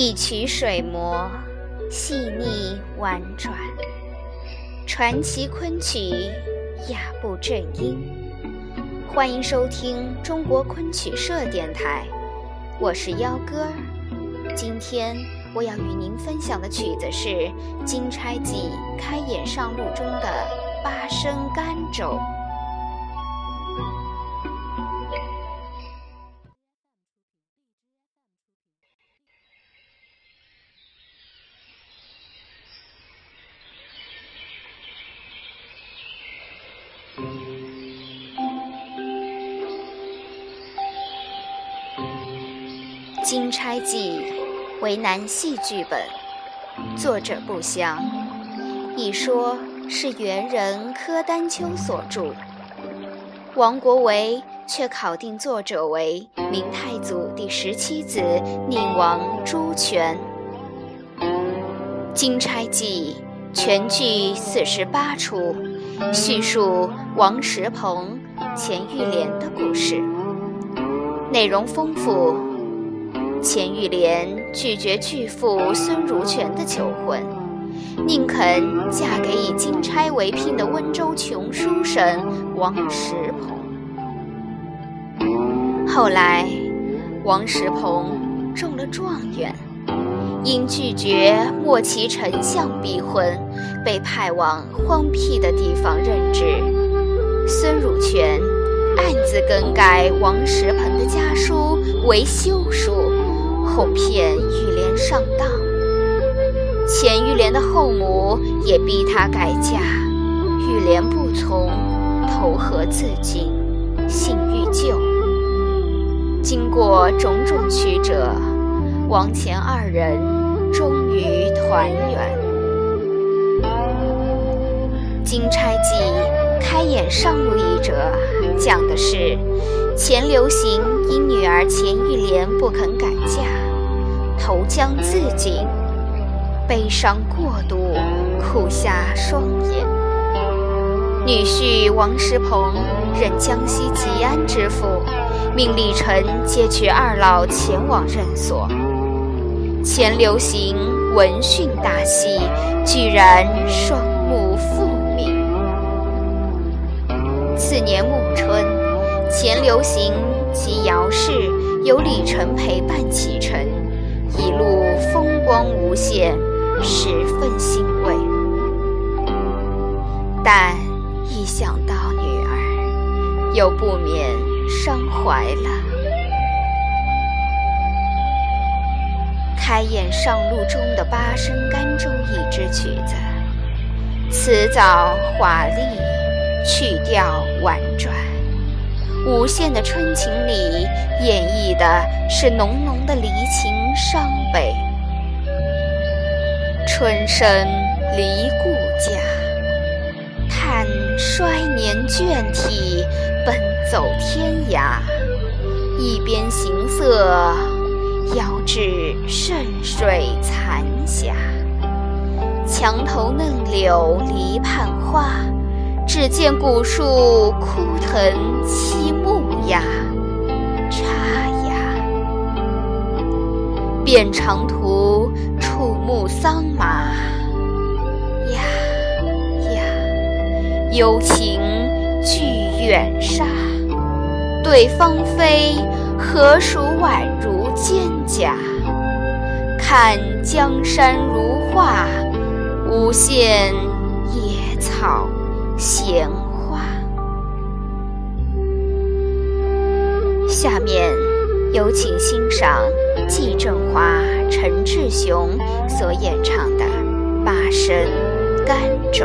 一曲水磨，细腻婉转；传奇昆曲，雅步正音。欢迎收听中国昆曲社电台，我是幺哥。今天我要与您分享的曲子是《金钗记·开眼上路》中的八声甘州。《金钗记》为南戏剧本，作者不详，一说是元人柯丹丘所著。王国维却考定作者为明太祖第十七子宁王朱权。《金钗记》全剧四十八出，叙述王石鹏、钱玉莲的故事，内容丰富。钱玉莲拒绝巨富孙如权的求婚，宁肯嫁给以金钗为聘的温州穷书生王石鹏。后来，王石鹏中了状元，因拒绝莫其丞相逼婚，被派往荒僻的地方任职。孙汝权暗自更改王石鹏的家书为休书。后骗玉莲上当，钱玉莲的后母也逼她改嫁，玉莲不从，投河自尽，幸遇救。经过种种曲折，王钱二人终于团圆。《金钗记·开眼上路》一折，讲的是钱流行因女儿钱玉莲不肯改嫁，投江自尽，悲伤过度，哭瞎双眼。女婿王石鹏任江西吉安知府，命李晨接取二老前往任所。钱流行闻讯大喜，居然双目复。次年暮春，钱流行及姚氏由李晨陪伴启程，一路风光无限，十分欣慰。但一想到女儿，又不免伤怀了。《开演上路》中的八声甘州一支曲子，辞藻华丽。曲调婉转，无限的春情里演绎的是浓浓的离情伤悲。春生离故家，叹衰年倦体，奔走天涯。一边行色，遥至顺水残霞。墙头嫩柳篱畔花。只见古树枯藤栖木鸦，插芽。遍长途触目桑麻，呀呀，幽情聚远沙。对芳菲，何属宛如蒹葭？看江山如画，无限野草。闲花。下面有请欣赏季振华、陈志雄所演唱的《八声甘州》。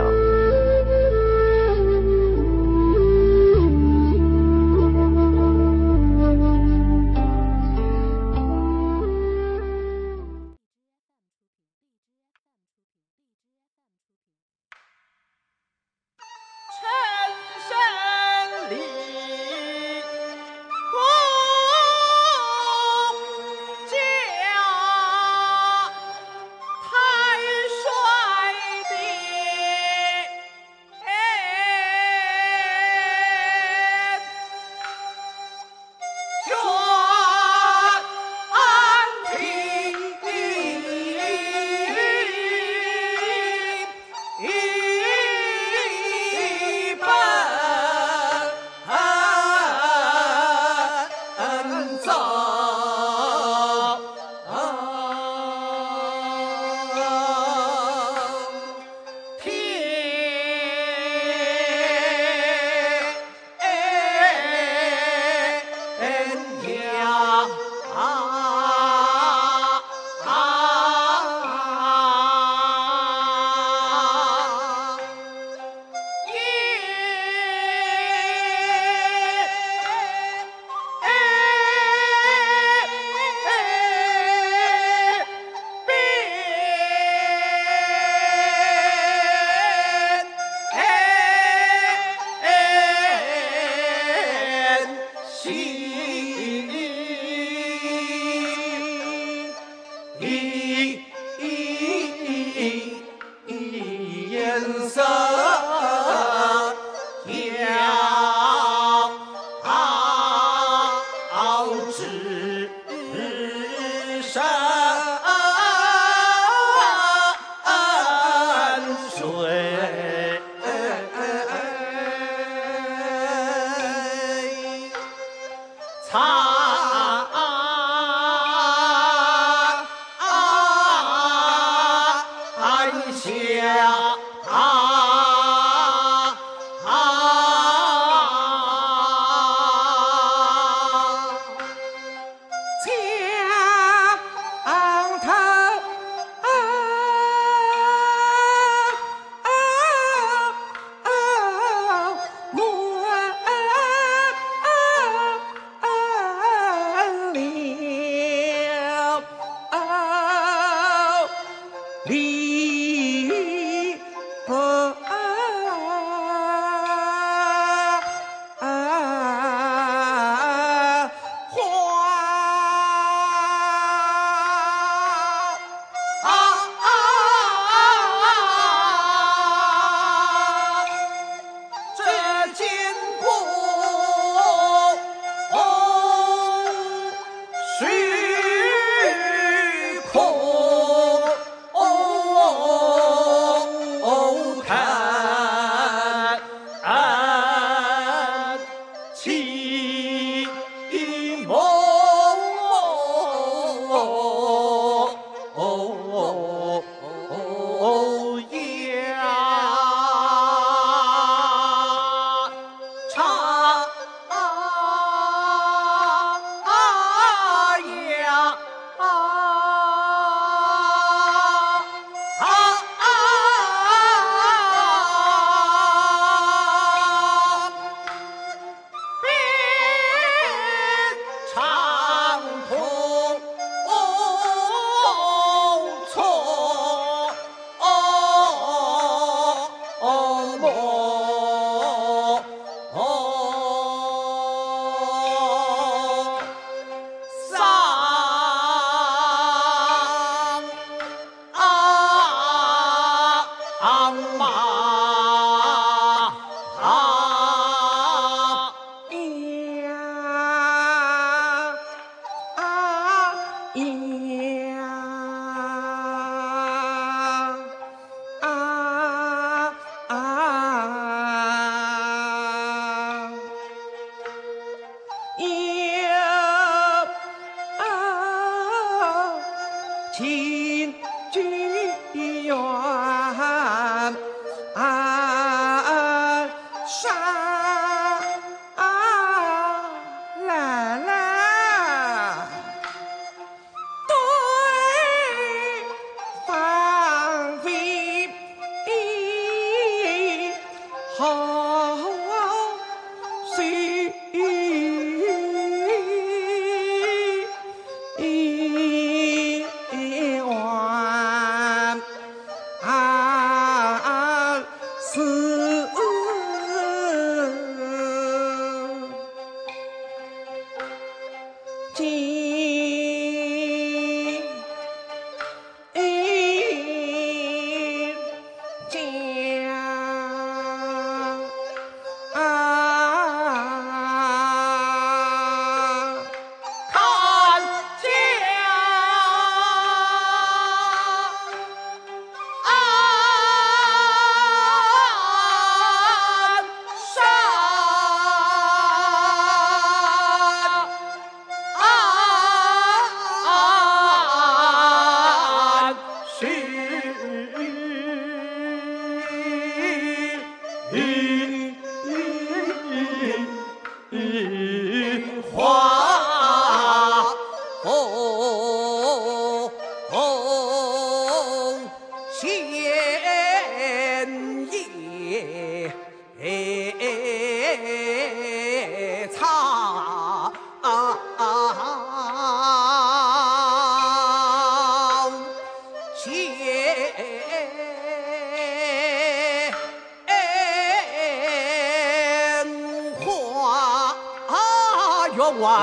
听。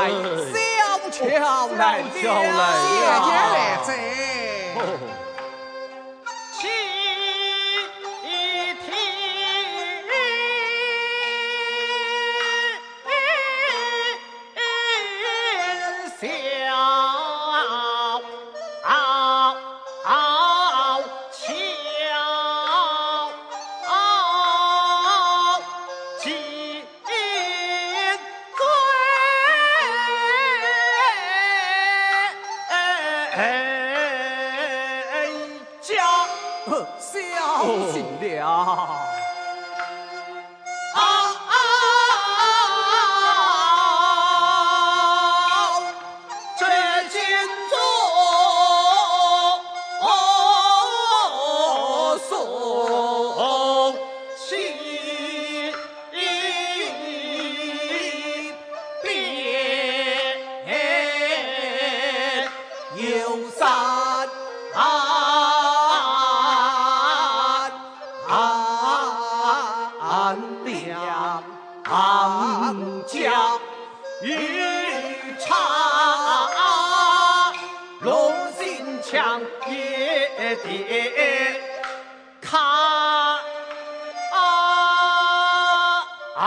小乔，来，小乔，来，人。墙也得看。哎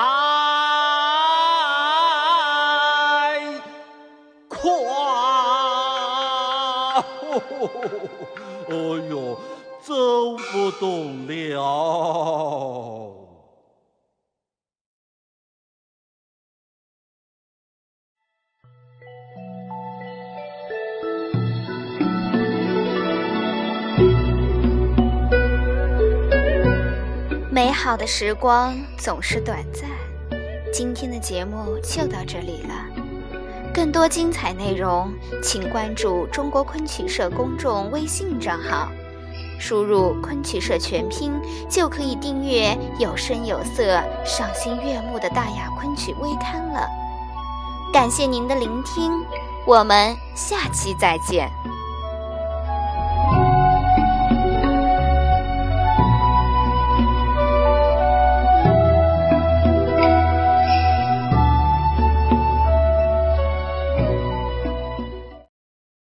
呦，走不动了。好的时光总是短暂，今天的节目就到这里了。更多精彩内容，请关注中国昆曲社公众微信账号，输入“昆曲社”全拼，就可以订阅有声有色、赏心悦目的大雅昆曲微刊了。感谢您的聆听，我们下期再见。